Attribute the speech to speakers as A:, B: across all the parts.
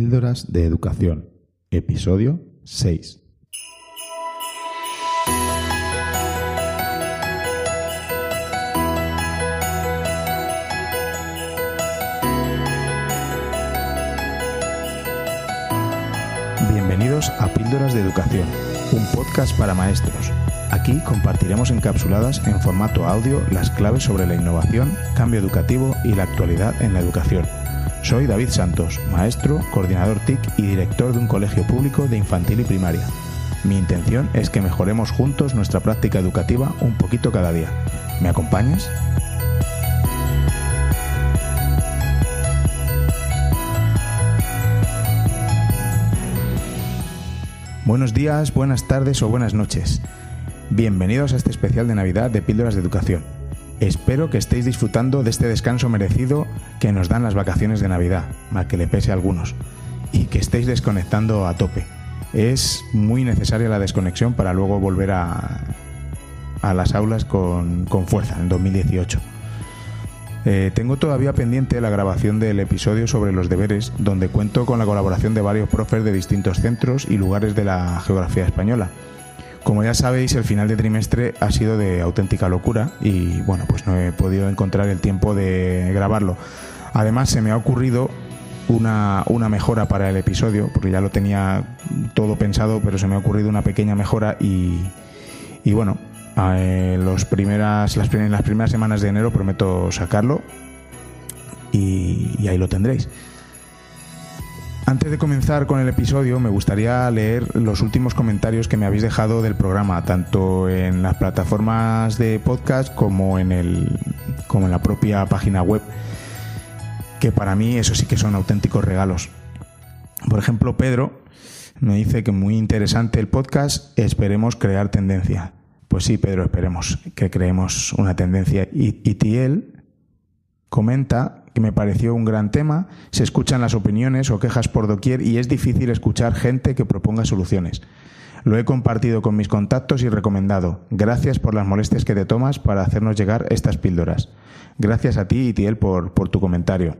A: Píldoras de Educación, episodio 6. Bienvenidos a Píldoras de Educación, un podcast para maestros. Aquí compartiremos encapsuladas en formato audio las claves sobre la innovación, cambio educativo y la actualidad en la educación soy David Santos, maestro, coordinador TIC y director de un colegio público de infantil y primaria. Mi intención es que mejoremos juntos nuestra práctica educativa un poquito cada día. ¿Me acompañas? Buenos días, buenas tardes o buenas noches. Bienvenidos a este especial de Navidad de Píldoras de Educación. Espero que estéis disfrutando de este descanso merecido que nos dan las vacaciones de Navidad, mal que le pese a algunos, y que estéis desconectando a tope. Es muy necesaria la desconexión para luego volver a, a las aulas con, fuerza en 2018. Eh, tengo todavía pendiente la grabación del episodio sobre los deberes, donde cuento con la colaboración de varios profes de distintos centros y lugares de la geografía española como ya sabéis, el final de trimestre ha sido de auténtica locura y bueno, pues no he podido encontrar el tiempo de grabarlo. Además, se me ha ocurrido una, mejora para el episodio, porque ya lo tenía todo pensado, pero se me ha ocurrido una pequeña mejora y, y bueno, los primeras, las, las primeras semanas de enero prometo sacarlo y ahí lo tendréis. Antes de comenzar con el episodio, me gustaría leer los últimos comentarios que me habéis dejado del programa, tanto en las plataformas de podcast como en, el, como en la propia página web, que para mí eso sí que son auténticos regalos. Por ejemplo, Pedro me dice que muy interesante el podcast, esperemos crear tendencia. Pues sí, Pedro, esperemos que creemos una tendencia. Y, y Tiel comenta que me pareció un gran tema, se escuchan las opiniones o quejas por doquier y es difícil escuchar gente que proponga soluciones. Lo he compartido con mis contactos y recomendado. Gracias por las molestias que te tomas para hacernos llegar estas píldoras. Gracias a ti, Itiel, por, por tu comentario.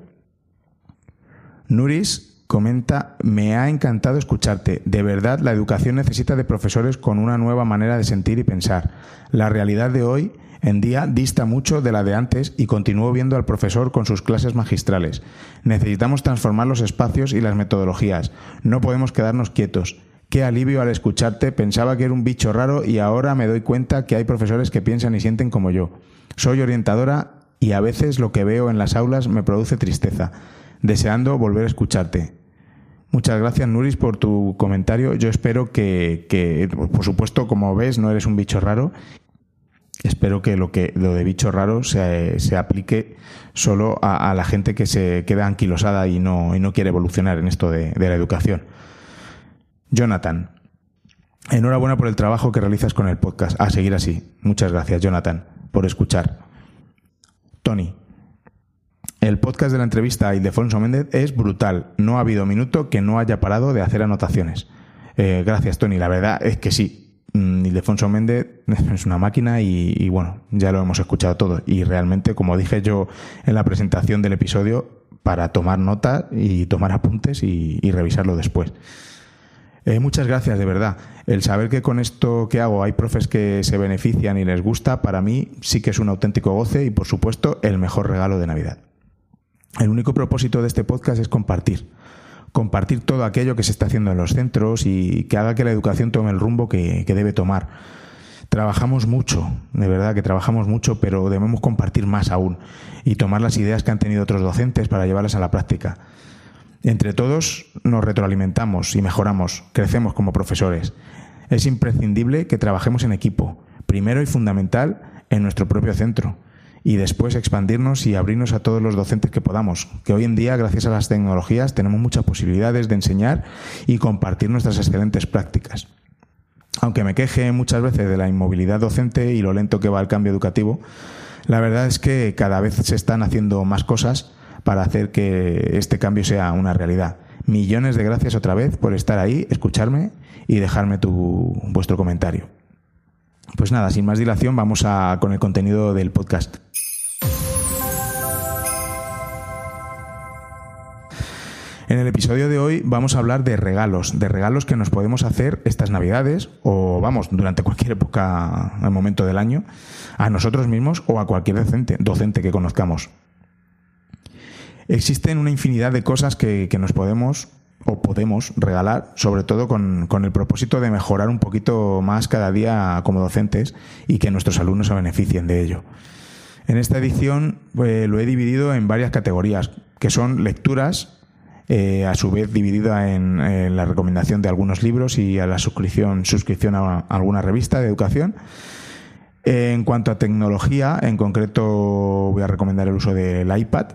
A: Nuris comenta, me ha encantado escucharte. De verdad, la educación necesita de profesores con una nueva manera de sentir y pensar. La realidad de hoy en día dista mucho de la de antes y continúo viendo al profesor con sus clases magistrales. Necesitamos transformar los espacios y las metodologías. No podemos quedarnos quietos. Qué alivio al escucharte, pensaba que era un bicho raro y ahora me doy cuenta que hay profesores que piensan y sienten como yo. Soy orientadora y a veces lo que veo en las aulas me produce tristeza, deseando volver a escucharte. Muchas gracias, Nuris, por tu comentario. Yo espero que, que, por supuesto, como ves, no eres un bicho raro espero que lo que lo de bicho raro se, se aplique solo a, la gente que se queda anquilosada y no, y no quiere evolucionar en esto de, la educación. Jonathan, enhorabuena por el trabajo que realizas con el podcast. A seguir así. Muchas gracias, Jonathan, por escuchar. Tony, el podcast de la entrevista a Ildefonso Méndez es brutal. No ha habido minuto que no haya parado de hacer anotaciones. Eh, gracias, Tony. La verdad es que sí. Mm, Ildefonso Méndez es una máquina y, bueno, ya lo hemos escuchado todo. Y realmente, como dije yo en la presentación del episodio, para tomar nota y tomar apuntes y, revisarlo después. Eh, muchas gracias, de verdad. El saber que con esto que hago hay profes que se benefician y les gusta, para mí sí que es un auténtico goce y, por supuesto, el mejor regalo de Navidad. El único propósito de este podcast es compartir compartir todo aquello que se está haciendo en los centros y que haga que la educación tome el rumbo que, debe tomar. Trabajamos mucho, de verdad que trabajamos mucho, pero debemos compartir más aún y tomar las ideas que han tenido otros docentes para llevarlas a la práctica. Entre todos nos retroalimentamos y mejoramos, crecemos como profesores. Es imprescindible que trabajemos en equipo, primero y fundamental en nuestro propio centro y después expandirnos y abrirnos a todos los docentes que podamos, que hoy en día, gracias a las tecnologías, tenemos muchas posibilidades de enseñar y compartir nuestras excelentes prácticas. Aunque me queje muchas veces de la inmovilidad docente y lo lento que va el cambio educativo, la verdad es que cada vez se están haciendo más cosas para hacer que este cambio sea una realidad. Millones de gracias otra vez por estar ahí, escucharme y dejarme tu, vuestro comentario. Pues nada, sin más dilación, vamos a, con el contenido del podcast. En el episodio de hoy vamos a hablar de regalos, de regalos que nos podemos hacer estas navidades o vamos, durante cualquier época, el momento del año, a nosotros mismos o a cualquier docente, que conozcamos. Existen una infinidad de cosas que, nos podemos o podemos regalar, sobre todo con, el propósito de mejorar un poquito más cada día como docentes y que nuestros alumnos se beneficien de ello. En esta edición pues, lo he dividido en varias categorías, que son lecturas, eh, a su vez dividida en, la recomendación de algunos libros y a la suscripción, suscripción a, alguna revista de educación. En cuanto a tecnología, en concreto voy a recomendar el uso del iPad.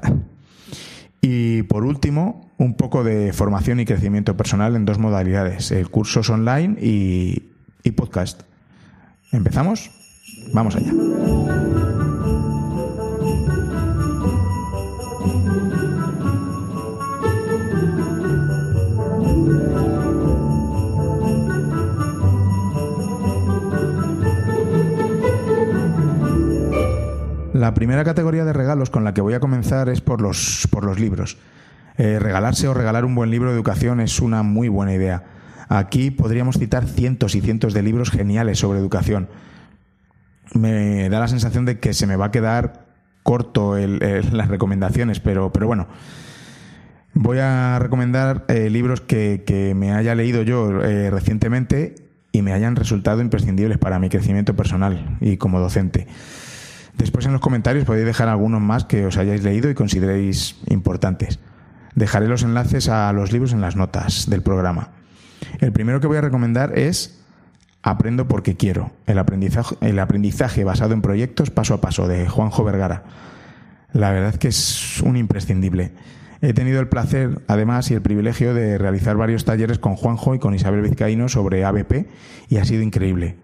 A: Y por último, un poco de formación y crecimiento personal en dos modalidades, el cursos online y, y podcast. ¿Empezamos? Vamos allá. La primera categoría de regalos con la que voy a comenzar es por los, por los libros. Eh, regalarse o regalar un buen libro de educación es una muy buena idea. Aquí podríamos citar cientos y cientos de libros geniales sobre educación. Me da la sensación de que se me va a quedar corto las recomendaciones, pero, pero bueno. Voy a recomendar eh, libros que, me haya leído yo eh, recientemente y me hayan resultado imprescindibles para mi crecimiento personal y como docente. Después en los comentarios podéis dejar algunos más que os hayáis leído y consideréis importantes. Dejaré los enlaces a los libros en las notas del programa. El primero que voy a recomendar es Aprendo porque quiero, el aprendizaje, basado en proyectos paso a paso de Juanjo Vergara. La verdad es que es un imprescindible. He tenido el placer, además, y el privilegio de realizar varios talleres con Juanjo y con Isabel Vizcaíno sobre ABP y ha sido increíble.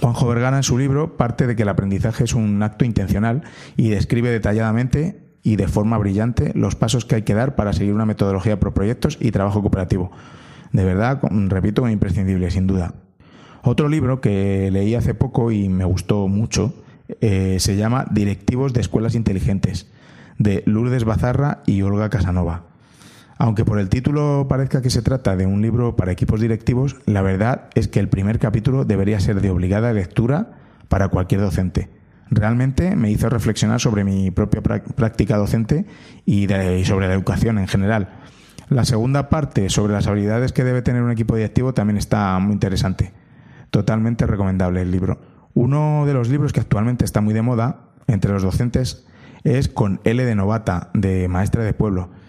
A: Juanjo Vergara en su libro parte de que el aprendizaje es un acto intencional y describe detalladamente y de forma brillante los pasos que hay que dar para seguir una metodología por proyectos y trabajo cooperativo. De verdad, repito, imprescindible, sin duda. Otro libro que leí hace poco y me gustó mucho eh, se llama Directivos de Escuelas Inteligentes, de Lourdes Bazarra y Olga Casanova. Aunque por el título parezca que se trata de un libro para equipos directivos, la verdad es que el primer capítulo debería ser de obligada lectura para cualquier docente. Realmente me hizo reflexionar sobre mi propia práctica docente y, sobre la educación en general. La segunda parte sobre las habilidades que debe tener un equipo directivo también está muy interesante. Totalmente recomendable el libro. Uno de los libros que actualmente está muy de moda entre los docentes es Con L de Novata, de Maestra de Pueblo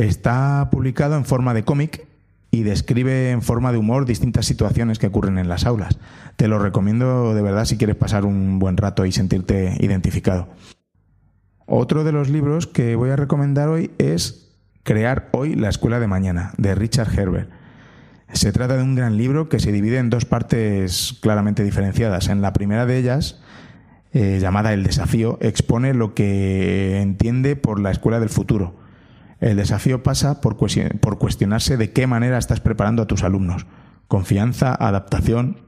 A: Está publicado en forma de cómic y describe en forma de humor distintas situaciones que ocurren en las aulas. Te lo recomiendo de verdad si quieres pasar un buen rato y sentirte identificado. Otro de los libros que voy a recomendar hoy es Crear hoy la escuela de mañana, de Richard Herbert. Se trata de un gran libro que se divide en dos partes claramente diferenciadas. En la primera de ellas, eh, llamada El desafío, expone lo que entiende por la escuela del futuro el desafío pasa por, cuestionarse de qué manera estás preparando a tus alumnos. Confianza, adaptación,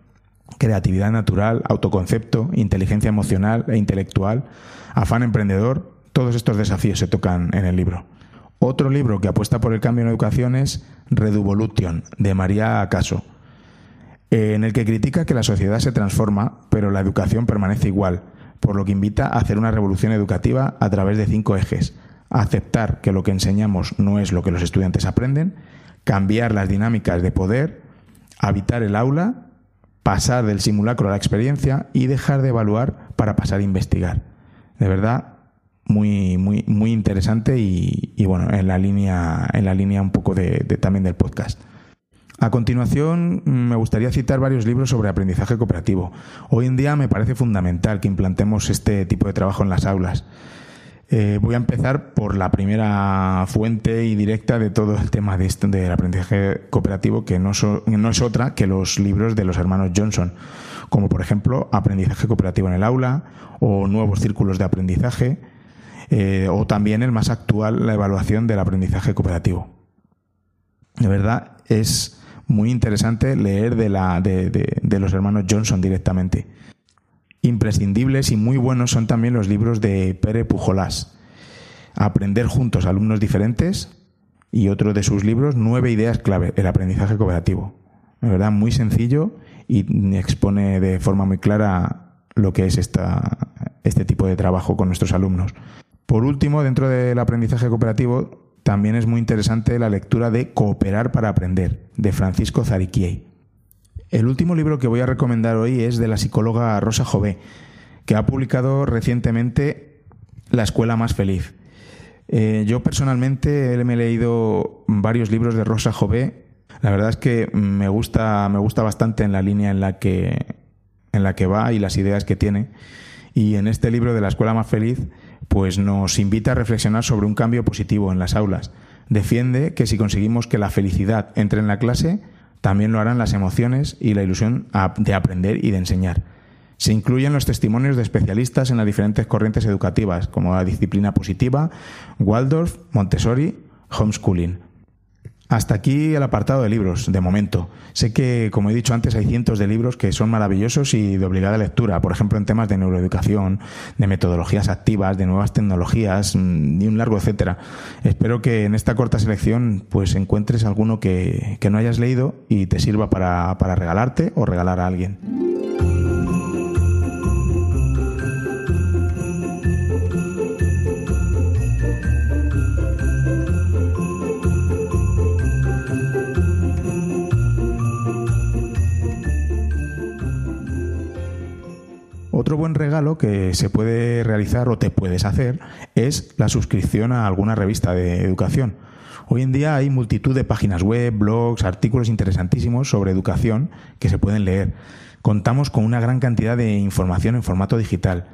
A: creatividad natural, autoconcepto, inteligencia emocional e intelectual, afán emprendedor, todos estos desafíos se tocan en el libro. Otro libro que apuesta por el cambio en educación es Reduvolution, de María Acaso, en el que critica que la sociedad se transforma, pero la educación permanece igual, por lo que invita a hacer una revolución educativa a través de cinco ejes, aceptar que lo que enseñamos no es lo que los estudiantes aprenden, cambiar las dinámicas de poder, habitar el aula, pasar del simulacro a la experiencia y dejar de evaluar para pasar a investigar. De verdad, muy, muy, muy interesante y, bueno, en la línea, en la línea un poco de, también del podcast. A continuación, me gustaría citar varios libros sobre aprendizaje cooperativo. Hoy en día me parece fundamental que implantemos este tipo de trabajo en las aulas. Eh, voy a empezar por la primera fuente y directa de todo el tema de del aprendizaje cooperativo, que no, no es otra que los libros de los hermanos Johnson, como por ejemplo Aprendizaje cooperativo en el aula o Nuevos círculos de aprendizaje, eh, o también el más actual, la evaluación del aprendizaje cooperativo. De verdad, es muy interesante leer de, la, de los hermanos Johnson directamente. Imprescindibles y muy buenos son también los libros de Pere Pujolás. Aprender juntos alumnos diferentes y otro de sus libros, Nueve ideas clave, el aprendizaje cooperativo. De verdad, muy sencillo y expone de forma muy clara lo que es esta, este tipo de trabajo con nuestros alumnos. Por último, dentro del aprendizaje cooperativo, también es muy interesante la lectura de Cooperar para Aprender, de Francisco Zariquiei. El último libro que voy a recomendar hoy es de la psicóloga Rosa Jové, que ha publicado recientemente La Escuela Más Feliz. Eh, yo personalmente me he leído varios libros de Rosa Jové. La verdad es que me gusta, me gusta bastante en la línea en la que, en la que va y las ideas que tiene. Y en este libro de La Escuela Más Feliz, pues nos invita a reflexionar sobre un cambio positivo en las aulas. Defiende que si conseguimos que la felicidad entre en la clase, también lo harán las emociones y la ilusión de aprender y de enseñar. Se incluyen los testimonios de especialistas en las diferentes corrientes educativas, como la disciplina positiva, Waldorf, Montessori, homeschooling. Hasta aquí el apartado de libros, de momento. Sé que, como he dicho antes, hay cientos de libros que son maravillosos y de obligada lectura, por ejemplo, en temas de neuroeducación, de metodologías activas, de nuevas tecnologías mm, y un largo etcétera. Espero que en esta corta selección pues encuentres alguno que, no hayas leído y te sirva para regalarte o regalar a alguien. Otro buen regalo que se puede realizar o te puedes hacer es la suscripción a alguna revista de educación. Hoy en día hay multitud de páginas web, blogs, artículos interesantísimos sobre educación que se pueden leer. Contamos con una gran cantidad de información en formato digital.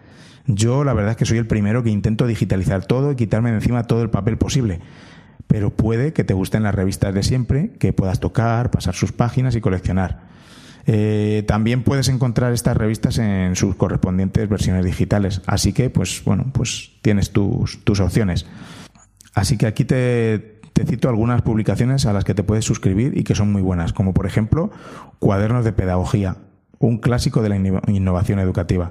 A: Yo la verdad es que soy el primero que intento digitalizar todo y quitarme de encima todo el papel posible. Pero puede que te gusten las revistas de siempre, que puedas tocar, pasar sus páginas y coleccionar. Eh, también puedes encontrar estas revistas en sus correspondientes versiones digitales. Así que, pues bueno, pues tienes tus, tus opciones. Así que aquí te, cito algunas publicaciones a las que te puedes suscribir y que son muy buenas, como por ejemplo Cuadernos de Pedagogía, un clásico de la innovación educativa.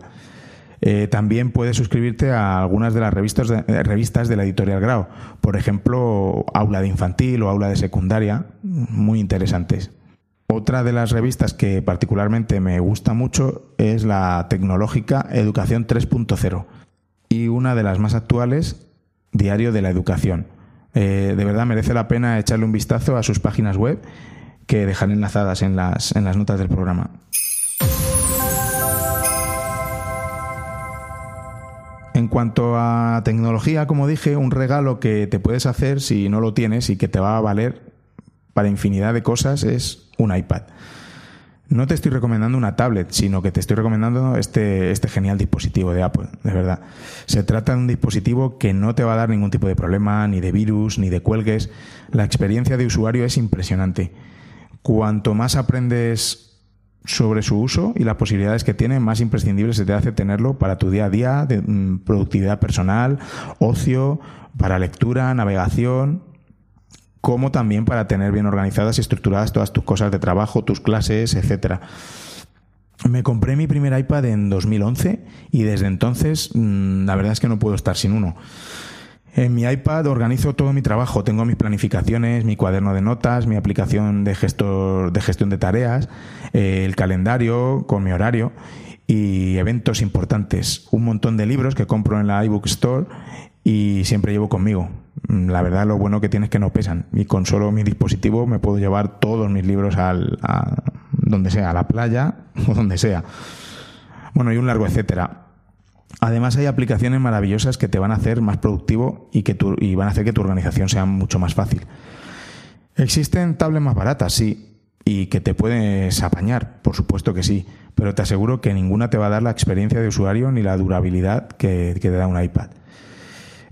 A: Eh, también puedes suscribirte a algunas de las revistas de, eh, revistas de la editorial Grau, por ejemplo, Aula de Infantil o Aula de Secundaria, muy interesantes. Otra de las revistas que particularmente me gusta mucho es la tecnológica Educación 3.0 y una de las más actuales, Diario de la Educación. Eh, de verdad merece la pena echarle un vistazo a sus páginas web que dejaré enlazadas en las, en las notas del programa. En cuanto a tecnología, como dije, un regalo que te puedes hacer si no lo tienes y que te va a valer para infinidad de cosas es un iPad. No te estoy recomendando una tablet, sino que te estoy recomendando este, este genial dispositivo de Apple, de verdad. Se trata de un dispositivo que no te va a dar ningún tipo de problema, ni de virus, ni de cuelgues. La experiencia de usuario es impresionante. Cuanto más aprendes sobre su uso y las posibilidades que tiene, más imprescindible se te hace tenerlo para tu día a día, de mm, productividad personal, ocio, para lectura, navegación, como también para tener bien organizadas y estructuradas todas tus cosas de trabajo, tus clases, etcétera. Me compré mi primer iPad en 2011 y desde entonces mm, la verdad es que no puedo estar sin uno. En mi iPad organizo todo mi trabajo, tengo mis planificaciones, mi cuaderno de notas, mi aplicación de, gestor, de gestión de tareas, eh, el calendario con mi horario y eventos importantes, un montón de libros que compro en la iBook Store y siempre llevo conmigo. Mm, la verdad lo bueno que tiene es que no pesan y con solo mi dispositivo me puedo llevar todos mis libros al, a donde sea, a la playa o donde sea. Bueno, y un largo etcétera. Además hay aplicaciones maravillosas que te van a hacer más productivo y, que tu, y van a hacer que tu organización sea mucho más fácil. Existen tablets más baratas, sí, y que te puedes apañar, por supuesto que sí, pero te aseguro que ninguna te va a dar la experiencia de usuario ni la durabilidad que, que te da un iPad.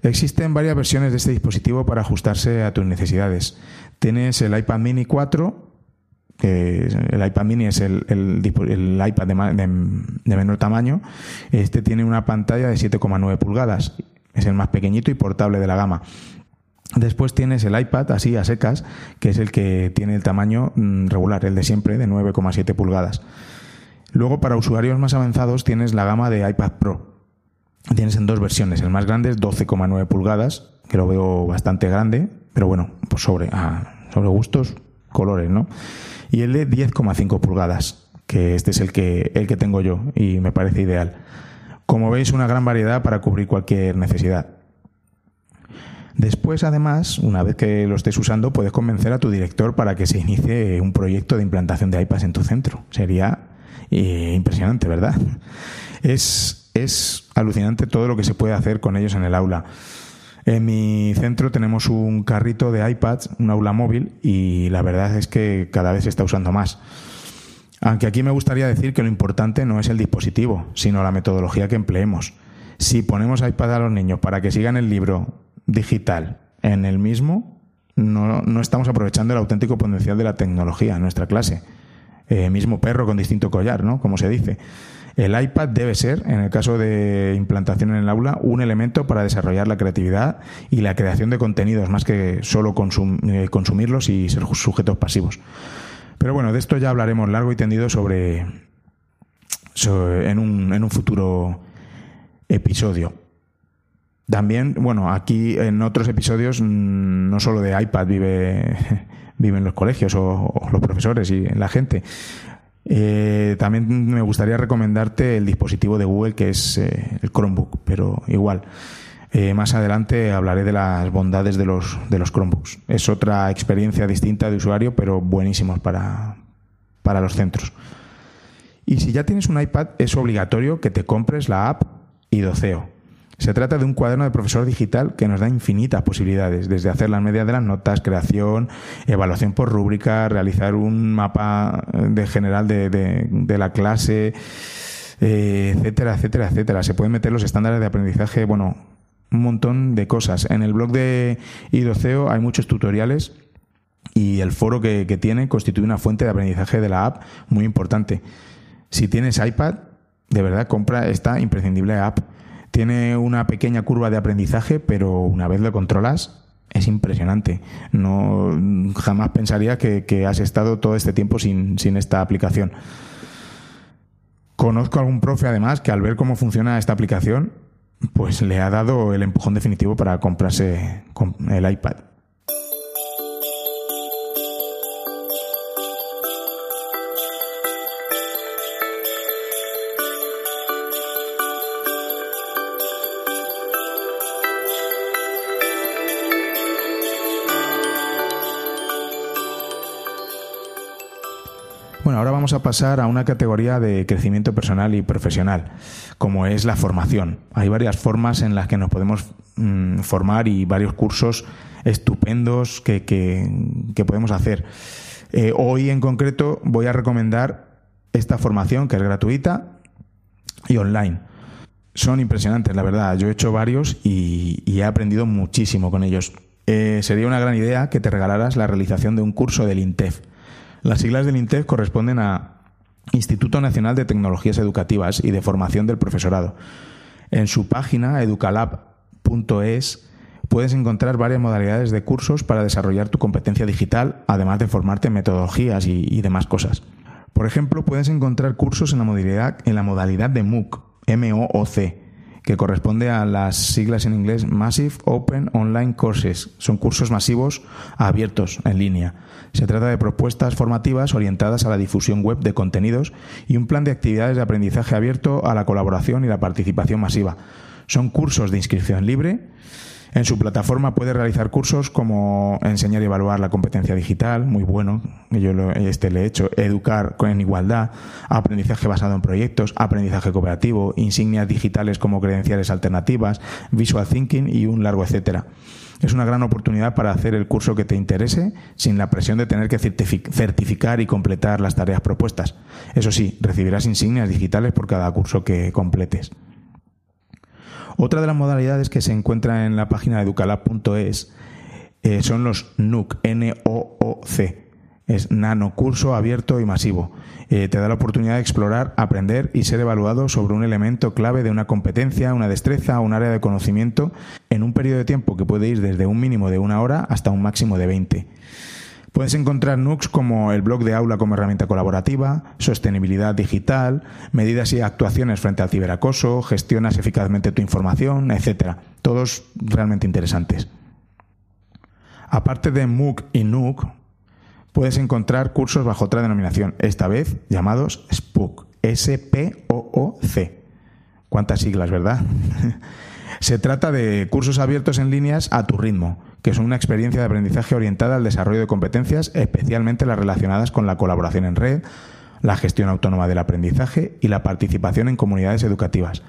A: Existen varias versiones de este dispositivo para ajustarse a tus necesidades. Tienes el iPad mini 4, que el iPad mini es el, iPad de, menor tamaño. Este tiene una pantalla de 7,9 pulgadas. Es el más pequeñito y portable de la gama. Después tienes el iPad así a secas, que es el que tiene el tamaño mm, regular, el de siempre, de 9,7 pulgadas. Luego, para usuarios más avanzados, tienes la gama de iPad Pro, Tienes en dos versiones. El más grande es 12,9 pulgadas, que lo veo bastante grande, Pero bueno, pues sobre, sobre gustos, colores, ¿no? Y el de 10,5 pulgadas, que este es el que, el que tengo yo y me parece ideal. Como veis, una gran variedad para cubrir cualquier necesidad. Después, además, una vez que lo estés usando, puedes convencer a tu director para que se inicie un proyecto de implantación de iPads en tu centro. Sería eh, impresionante, ¿verdad? Es, es alucinante todo lo que se puede hacer con ellos en el aula. En mi centro tenemos un carrito de iPads, un aula móvil, y la verdad es que cada vez se está usando más. Aunque aquí me gustaría decir que lo importante no es el dispositivo, sino la metodología que empleemos. Si ponemos iPad a los niños para que sigan el libro digital en el mismo, no, no estamos aprovechando el auténtico potencial de la tecnología en nuestra clase. Eh, mismo perro con distinto collar, ¿no? Como se dice. El iPad debe ser, en el caso de implantación en el aula, un elemento para desarrollar la creatividad y la creación de contenidos, más que solo eh, consumirlos y ser sujetos pasivos. Pero bueno, de esto ya hablaremos largo y tendido sobre, en, un, en un futuro episodio. También, bueno, aquí en otros episodios mm, no solo de iPad vive, viven los colegios o, los profesores y la gente. Eh, también me gustaría recomendarte el dispositivo de Google que es eh, el Chromebook, pero igual. Eh, más adelante hablaré de las bondades de los, de los Chromebooks. Es otra experiencia distinta de usuario, pero buenísimos para, para los centros. Y si ya tienes un iPad, es obligatorio que te compres la app Idoceo. Se trata de un cuaderno de profesor digital que nos da infinitas posibilidades, desde hacer las medias de las notas, creación, evaluación por rúbrica, realizar un mapa de general de, la clase, eh, etcétera, etcétera, etcétera. Se pueden meter los estándares de aprendizaje, bueno, un montón de cosas. En el blog de Idoceo hay muchos tutoriales y el foro que, que tiene constituye una fuente de aprendizaje de la app muy importante. Si tienes iPad, de verdad compra esta imprescindible app tiene una pequeña curva de aprendizaje, pero una vez lo controlas, es impresionante. No, jamás pensaría que, has estado todo este tiempo sin, sin, esta aplicación. Conozco a algún profe, además, que al ver cómo funciona esta aplicación, pues le ha dado el empujón definitivo para comprarse el iPad. Vamos a pasar a una categoría de crecimiento personal y profesional, como es la formación. Hay varias formas en las que nos podemos mm, formar y varios cursos estupendos que, podemos hacer. Eh, hoy en concreto voy a recomendar esta formación que es gratuita y online. Son impresionantes, la verdad. Yo he hecho varios y, he aprendido muchísimo con ellos. Eh, sería una gran idea que te regalaras la realización de un curso del INTEF las siglas del INTEF corresponden a Instituto Nacional de Tecnologías Educativas y de Formación del Profesorado. En su página educalab.es puedes encontrar varias modalidades de cursos para desarrollar tu competencia digital, además de formarte en metodologías y, demás cosas. Por ejemplo, puedes encontrar cursos en la modalidad, en la modalidad de MOOC, M-O-O-C, que corresponde a las siglas en inglés Massive Open Online Courses. Son cursos masivos abiertos en línea. Se trata de propuestas formativas orientadas a la difusión web de contenidos y un plan de actividades de aprendizaje abierto a la colaboración y la participación masiva. Son cursos de inscripción libre en su plataforma puede realizar cursos como enseñar y evaluar la competencia digital, muy bueno, yo este le he hecho, educar en igualdad, aprendizaje basado en proyectos, aprendizaje cooperativo, insignias digitales como credenciales alternativas, visual thinking y un largo etcétera. Es una gran oportunidad para hacer el curso que te interese sin la presión de tener que certificar y completar las tareas propuestas. Eso sí, recibirás insignias digitales por cada curso que completes. Otra de las modalidades que se encuentra en la página educalab.es eh, son los NUC, N-O-O-C. Es nano, curso abierto y masivo. Eh, te da la oportunidad de explorar, aprender y ser evaluado sobre un elemento clave de una competencia, una destreza o un área de conocimiento en un periodo de tiempo que puede ir desde un mínimo de una hora hasta un máximo de 20. Puedes encontrar NUCs como el blog de aula como herramienta colaborativa, sostenibilidad digital, medidas y actuaciones frente al ciberacoso, gestionas eficazmente tu información, etcétera. Todos realmente interesantes. Aparte de MOOC y NUC, puedes encontrar cursos bajo otra denominación, esta vez llamados SPOOC, S-P-O-O-C. ¿Cuántas siglas, verdad? Se trata de cursos abiertos en líneas a tu ritmo, que son una experiencia de aprendizaje orientada al desarrollo de competencias, especialmente las relacionadas con la colaboración en red, la gestión autónoma del aprendizaje y la participación en comunidades educativas.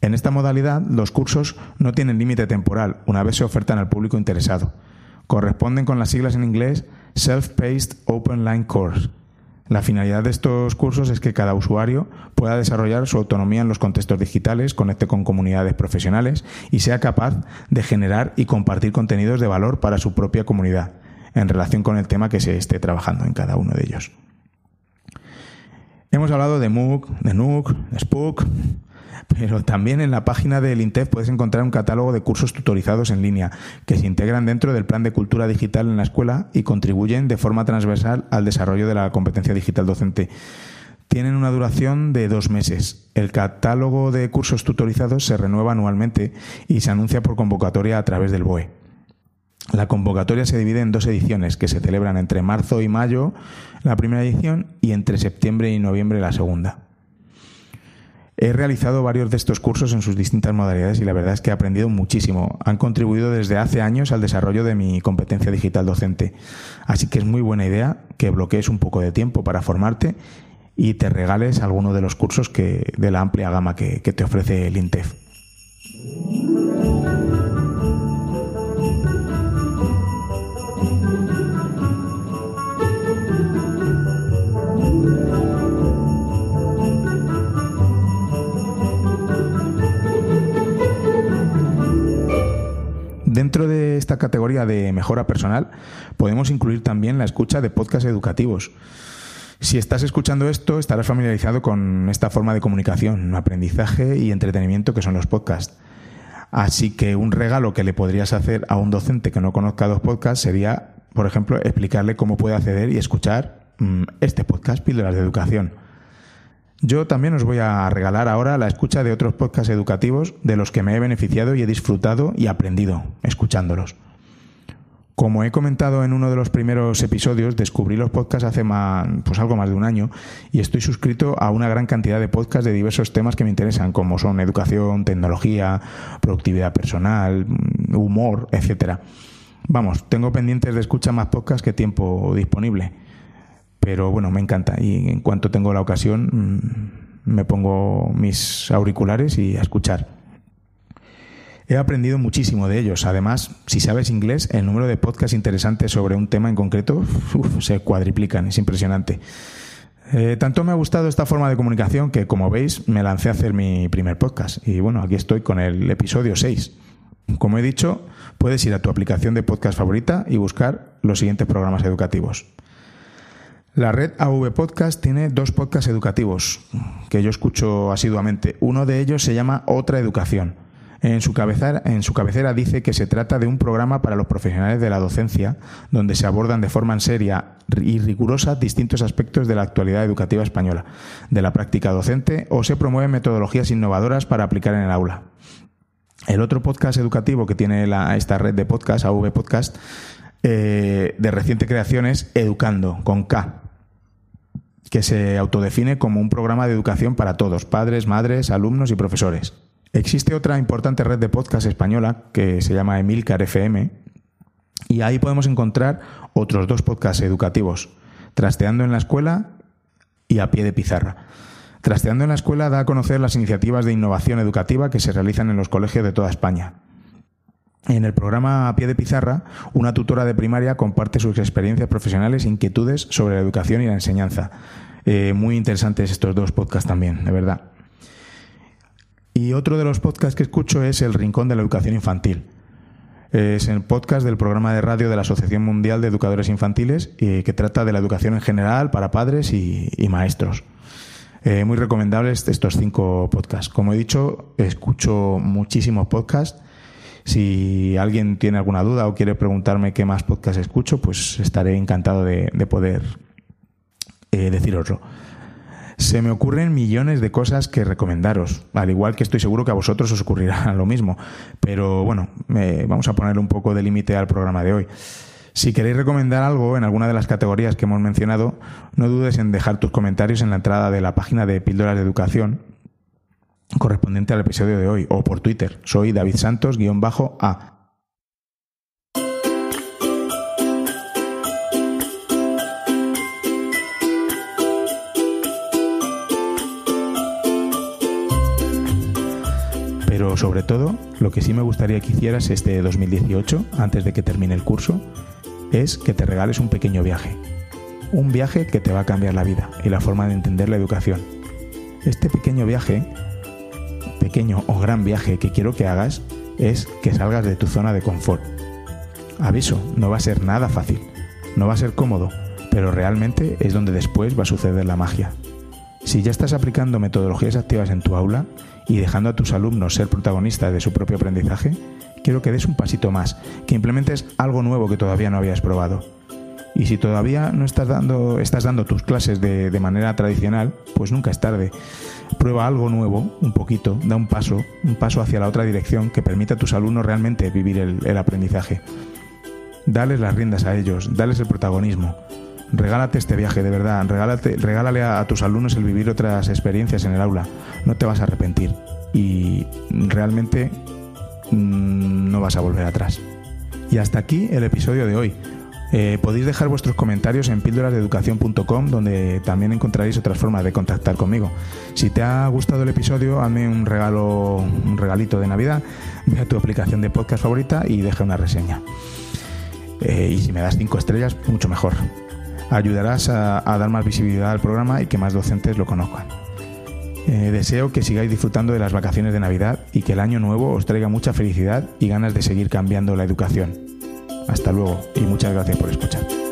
A: En esta modalidad, los cursos no tienen límite temporal una vez se ofertan al público interesado. Corresponden con las siglas en inglés Self-Paced Open Line Course. La finalidad de estos cursos es que cada usuario pueda desarrollar su autonomía en los contextos digitales, conecte con comunidades profesionales y sea capaz de generar y compartir contenidos de valor para su propia comunidad en relación con el tema que se esté trabajando en cada uno de ellos. Hemos hablado de MOOC, de NUC, de Spook, pero también en la página del INTEF puedes encontrar un catálogo de cursos tutorizados en línea que se integran dentro del plan de cultura digital en la escuela y contribuyen de forma transversal al desarrollo de la competencia digital docente. Tienen una duración de dos meses. El catálogo de cursos tutorizados se renueva anualmente y se anuncia por convocatoria a través del BOE. La convocatoria se divide en dos ediciones que se celebran entre marzo y mayo, la primera edición, y entre septiembre y noviembre, la segunda. He realizado varios de estos cursos en sus distintas modalidades y la verdad es que he aprendido muchísimo. Han contribuido desde hace años al desarrollo de mi competencia digital docente. Así que es muy buena idea que bloquees un poco de tiempo para formarte y te regales alguno de los cursos que, de la amplia gama que, que te ofrece el INTEF. Categoría de mejora personal, podemos incluir también la escucha de podcasts educativos. Si estás escuchando esto, estarás familiarizado con esta forma de comunicación, aprendizaje y entretenimiento que son los podcasts. Así que un regalo que le podrías hacer a un docente que no conozca los podcasts sería, por ejemplo, explicarle cómo puede acceder y escuchar mm, este podcast, Píldoras de Educación. Yo también os voy a regalar ahora la escucha de otros podcasts educativos de los que me he beneficiado y he disfrutado y aprendido escuchándolos. Como he comentado en uno de los primeros episodios, descubrí los podcasts hace más, pues algo más de un año y estoy suscrito a una gran cantidad de podcasts de diversos temas que me interesan, como son educación, tecnología, productividad personal, humor, etcétera. Vamos, tengo pendientes de escuchar más podcasts que tiempo disponible. Pero bueno, me encanta y en cuanto tengo la ocasión mm, me pongo mis auriculares y a escuchar. He aprendido muchísimo de ellos. Además, si sabes inglés, el número de podcasts interesantes sobre un tema en concreto se cuadriplican. Es impresionante. Eh, tanto me ha gustado esta forma de comunicación que, como veis, me lancé a hacer mi primer podcast. Y bueno, aquí estoy con el episodio 6. Como he dicho, puedes ir a tu aplicación de podcast favorita y buscar los siguientes programas educativos. La red AV Podcast tiene dos podcasts educativos que yo escucho asiduamente. Uno de ellos se llama Otra Educación. En su, cabecera, dice que se trata de un programa para los profesionales de la docencia, donde se abordan de forma seria y rigurosa distintos aspectos de la actualidad educativa española, de la práctica docente o se promueven metodologías innovadoras para aplicar en el aula. El otro podcast educativo que tiene esta red de podcast, AV Podcast, eh, de reciente creación es Educando, con K, que se autodefine como un programa de educación para todos, padres, madres, alumnos y profesores. Existe otra importante red de podcast española que se llama Emilcar FM y ahí podemos encontrar otros dos podcasts educativos, Trasteando en la escuela y A pie de pizarra. Trasteando en la escuela da a conocer las iniciativas de innovación educativa que se realizan en los colegios de toda España. En el programa A pie de pizarra, una tutora de primaria comparte sus experiencias profesionales e inquietudes sobre la educación y la enseñanza. Eh, muy interesantes estos dos podcasts también, de verdad. Y otro de los podcasts que escucho es El Rincón de la Educación Infantil. Es el podcast del programa de radio de la Asociación Mundial de Educadores Infantiles eh, que trata de la educación en general para padres y, maestros. Eh, muy recomendables estos cinco podcasts. Como he dicho, escucho muchísimos podcasts si alguien tiene alguna duda o quiere preguntarme qué más podcast escucho, pues estaré encantado de, poder eh, deciroslo. Se me ocurren millones de cosas que recomendaros, al igual que estoy seguro que a vosotros os ocurrirá lo mismo. Pero bueno, vamos a ponerle un poco de límite al programa de hoy. Si queréis recomendar algo en alguna de las categorías que hemos mencionado, no dudes en dejar tus comentarios en la entrada de la página de Píldoras de Educación correspondiente al episodio de hoy o por Twitter. Soy David Santos-A. Pero sobre todo, lo que sí me gustaría que hicieras este 2018, antes de que termine el curso, es que te regales un pequeño viaje. Un viaje que te va a cambiar la vida y la forma de entender la educación. Este pequeño viaje, pequeño o gran viaje que quiero que hagas, es que salgas de tu zona de confort. Aviso, no va a ser nada fácil, no va a ser cómodo, pero realmente es donde después va a suceder la magia. Si ya estás aplicando metodologías activas en tu aula y dejando a tus alumnos ser protagonistas de su propio aprendizaje, quiero que des un pasito más, que implementes algo nuevo que todavía no habías probado. Y si todavía no estás dando, estás dando tus clases de, manera tradicional, pues nunca es tarde. Prueba algo nuevo, un poquito, da un paso, un paso hacia la otra dirección que permita a tus alumnos realmente vivir el, el aprendizaje. Dales las riendas a ellos, dales el protagonismo regálate este viaje, de verdad. Regálate, regálale a, tus alumnos el vivir otras experiencias en el aula. No te vas a arrepentir y realmente mm, no vas a volver atrás. Y hasta aquí el episodio de hoy. Eh, podéis dejar vuestros comentarios en píldorasdeeducación.com donde también encontraréis otras formas de contactar conmigo. Si te ha gustado el episodio, hazme un regalo, un regalito de Navidad, ve a tu aplicación de podcast favorita y deja una reseña. Eh, y si me das cinco estrellas, mucho mejor ayudarás a, dar más visibilidad al programa y que más docentes lo conozcan. Eh, deseo que sigáis disfrutando de las vacaciones de Navidad y que el año nuevo os traiga mucha felicidad y ganas de seguir cambiando la educación. Hasta luego y muchas gracias por escuchar.